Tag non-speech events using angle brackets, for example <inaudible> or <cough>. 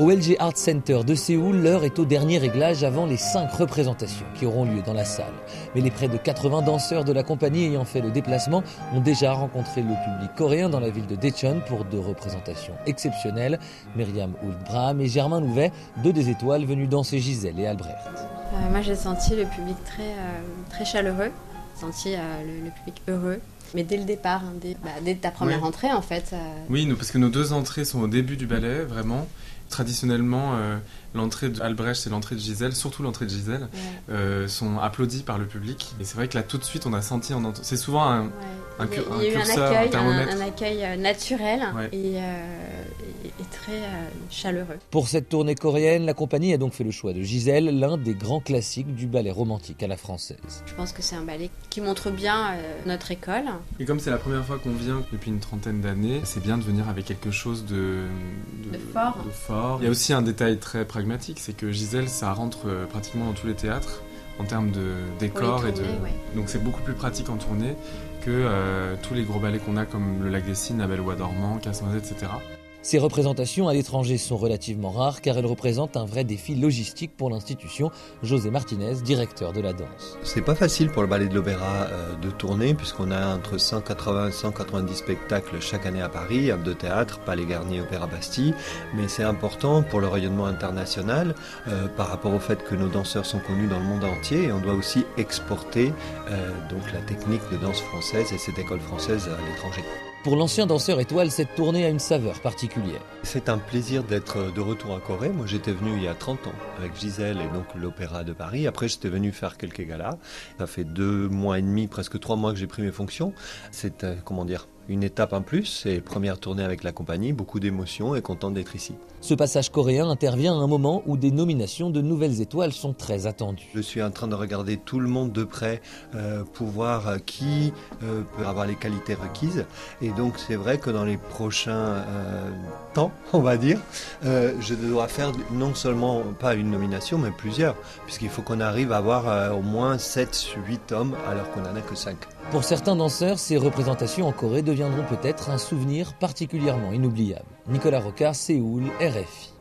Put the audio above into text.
Au LG Art Center de Séoul, l'heure est au dernier réglage avant les cinq représentations qui auront lieu dans la salle. Mais les près de 80 danseurs de la compagnie ayant fait le déplacement ont déjà rencontré le public coréen dans la ville de Daecheon pour deux représentations exceptionnelles. Myriam Oulbram et Germain Nouvet, deux des étoiles venues danser Gisèle et Albrecht. Euh, moi j'ai senti le public très, euh, très chaleureux, senti euh, le, public heureux. Mais dès le départ, hein, bah, dès, ta première entrée en fait. Oui, parce que nos deux entrées sont au début du ballet, vraiment traditionnellement, euh, l'entrée d'Albrecht et l'entrée de Gisèle, surtout l'entrée de Gisèle, euh, sont applaudis par le public. Et c'est vrai que là, tout de suite, on a senti, c'est souvent un, un, il y a, eu un, accueil, un, accueil euh, naturel et, très chaleureux. Pour cette tournée coréenne, la compagnie a donc fait le choix de Gisèle, l'un des grands classiques du ballet romantique à la française. Je pense que c'est un ballet qui montre bien notre école. Et comme c'est la première fois qu'on vient depuis une trentaine d'années, c'est bien de venir avec quelque chose de, de, fort. de fort il y a aussi un détail très pragmatique, c'est que Gisèle, ça rentre euh, pratiquement dans tous les théâtres en termes de décor et de. Donc c'est beaucoup plus pratique en tournée que euh, tous les gros ballets qu'on a comme le Lac des Cygnes, La Belle Oie dormant, Casse-Noisette, etc. Ces représentations à l'étranger sont relativement rares car elles représentent un vrai défi logistique pour l'institution. José Martinez, directeur de la danse. C'est pas facile pour le ballet de l'Opéra euh, de tourner puisqu'on a entre 180 et 190 spectacles chaque année à Paris, de théâtre, Palais Garnier, Opéra Bastille, mais c'est important pour le rayonnement international euh, par rapport au fait que nos danseurs sont connus dans le monde entier et on doit aussi exporter euh, donc la technique de danse française et cette école française à l'étranger. Pour l'ancien danseur étoile, cette tournée a une saveur particulière. C'est un plaisir d'être de retour à Corée. Moi, j'étais venu il y a 30 ans avec Gisèle et donc l'Opéra de Paris. Après, j'étais venu faire quelques galas. Ça fait deux mois et demi, presque trois mois que j'ai pris mes fonctions. C'est, euh, comment dire, une étape en plus, c'est première tournée avec la compagnie, beaucoup d'émotions et content d'être ici. Ce passage coréen intervient à un moment où des nominations de nouvelles étoiles sont très attendues. Je suis en train de regarder tout le monde de près euh, pour voir euh, qui euh, peut avoir les qualités requises. Et donc c'est vrai que dans les prochains temps, <laughs> on va dire, je dois faire non seulement pas une nomination, mais plusieurs, puisqu'il faut qu'on arrive à avoir au moins 7, 8 hommes alors qu'on n'en a que 5. Pour certains danseurs, ces représentations en Corée deviendront peut-être un souvenir particulièrement inoubliable. Nicolas Rocard, Séoul, RFI.